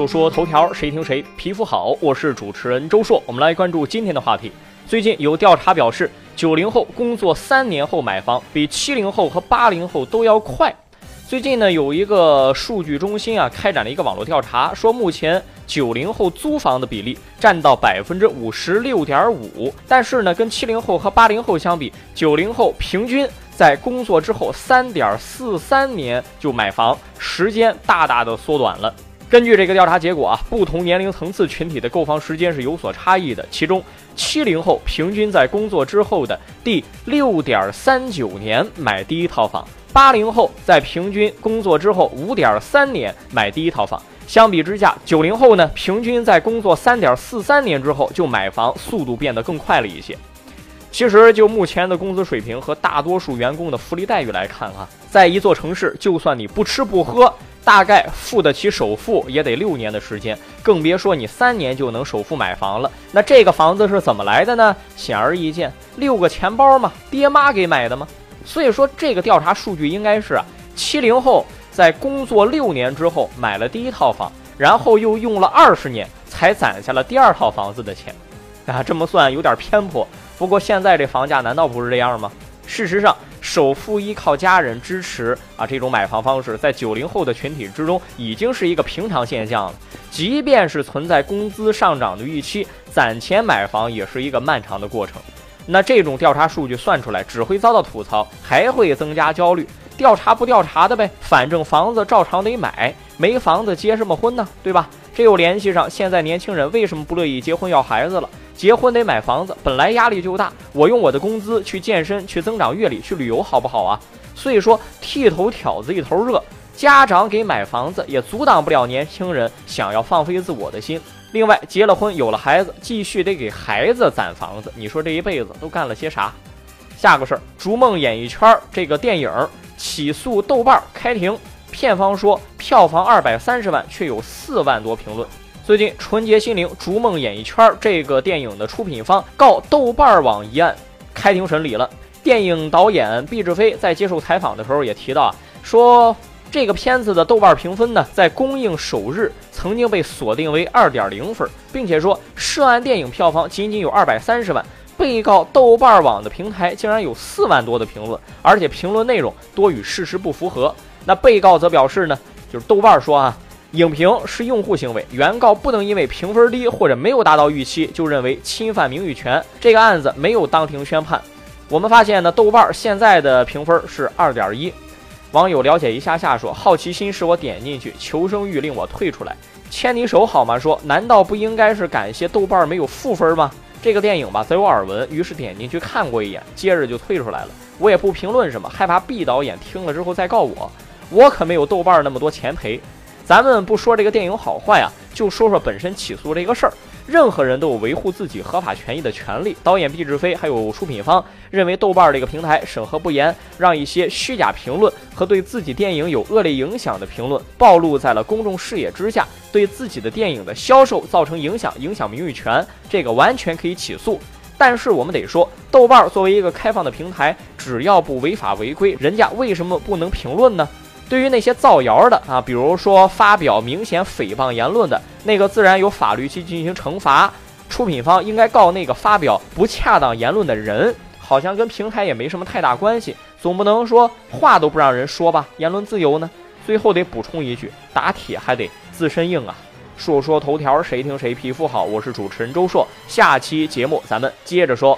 说说头条，谁听谁皮肤好。我是主持人周硕，我们来关注今天的话题。最近有调查表示，九零后工作三年后买房，比七零后和八零后都要快。最近呢，有一个数据中心啊，开展了一个网络调查，说目前九零后租房的比例占到百分之五十六点五，但是呢，跟七零后和八零后相比，九零后平均在工作之后三点四三年就买房，时间大大的缩短了。根据这个调查结果啊，不同年龄层次群体的购房时间是有所差异的。其中，七零后平均在工作之后的第六点三九年买第一套房，八零后在平均工作之后五点三年买第一套房。相比之下，九零后呢，平均在工作三点四三年之后就买房，速度变得更快了一些。其实，就目前的工资水平和大多数员工的福利待遇来看啊，在一座城市，就算你不吃不喝。大概付得起首付也得六年的时间，更别说你三年就能首付买房了。那这个房子是怎么来的呢？显而易见，六个钱包嘛，爹妈给买的吗？所以说，这个调查数据应该是啊，七零后在工作六年之后买了第一套房，然后又用了二十年才攒下了第二套房子的钱。啊，这么算有点偏颇。不过现在这房价难道不是这样吗？事实上。首付依靠家人支持啊，这种买房方式在九零后的群体之中已经是一个平常现象了。即便是存在工资上涨的预期，攒钱买房也是一个漫长的过程。那这种调查数据算出来，只会遭到吐槽，还会增加焦虑。调查不调查的呗，反正房子照常得买，没房子结什么婚呢？对吧？这又联系上现在年轻人为什么不乐意结婚要孩子了。结婚得买房子，本来压力就大，我用我的工资去健身、去增长阅历、去旅游，好不好啊？所以说，剃头挑子一头热，家长给买房子也阻挡不了年轻人想要放飞自我的心。另外，结了婚有了孩子，继续得给孩子攒房子，你说这一辈子都干了些啥？下个事儿，《逐梦演艺圈》这个电影起诉豆瓣开庭，片方说票房二百三十万，却有四万多评论。最近，《纯洁心灵》《逐梦演艺圈》这个电影的出品方告豆瓣网一案开庭审理了。电影导演毕志飞在接受采访的时候也提到啊，说这个片子的豆瓣评分呢，在公映首日曾经被锁定为二点零分，并且说涉案电影票房仅仅有二百三十万，被告豆瓣网的平台竟然有四万多的评论，而且评论内容多与事实不符合。那被告则表示呢，就是豆瓣说啊。影评是用户行为，原告不能因为评分低或者没有达到预期就认为侵犯名誉权。这个案子没有当庭宣判。我们发现呢，豆瓣现在的评分是二点一。网友了解一下下说，好奇心使我点进去，求生欲令我退出来。牵你手好吗？说难道不应该是感谢豆瓣没有负分吗？这个电影吧，则有耳闻，于是点进去看过一眼，接着就退出来了。我也不评论什么，害怕毕导演听了之后再告我。我可没有豆瓣那么多钱赔。咱们不说这个电影好坏啊，就说说本身起诉这个事儿。任何人都有维护自己合法权益的权利。导演毕志飞还有出品方认为豆瓣这个平台审核不严，让一些虚假评论和对自己电影有恶劣影响的评论暴露在了公众视野之下，对自己的电影的销售造成影响，影响名誉权，这个完全可以起诉。但是我们得说，豆瓣作为一个开放的平台，只要不违法违规，人家为什么不能评论呢？对于那些造谣的啊，比如说发表明显诽谤言论的那个，自然有法律去进行惩罚。出品方应该告那个发表不恰当言论的人，好像跟平台也没什么太大关系。总不能说话都不让人说吧？言论自由呢？最后得补充一句，打铁还得自身硬啊。说说头条，谁听谁皮肤好。我是主持人周硕，下期节目咱们接着说。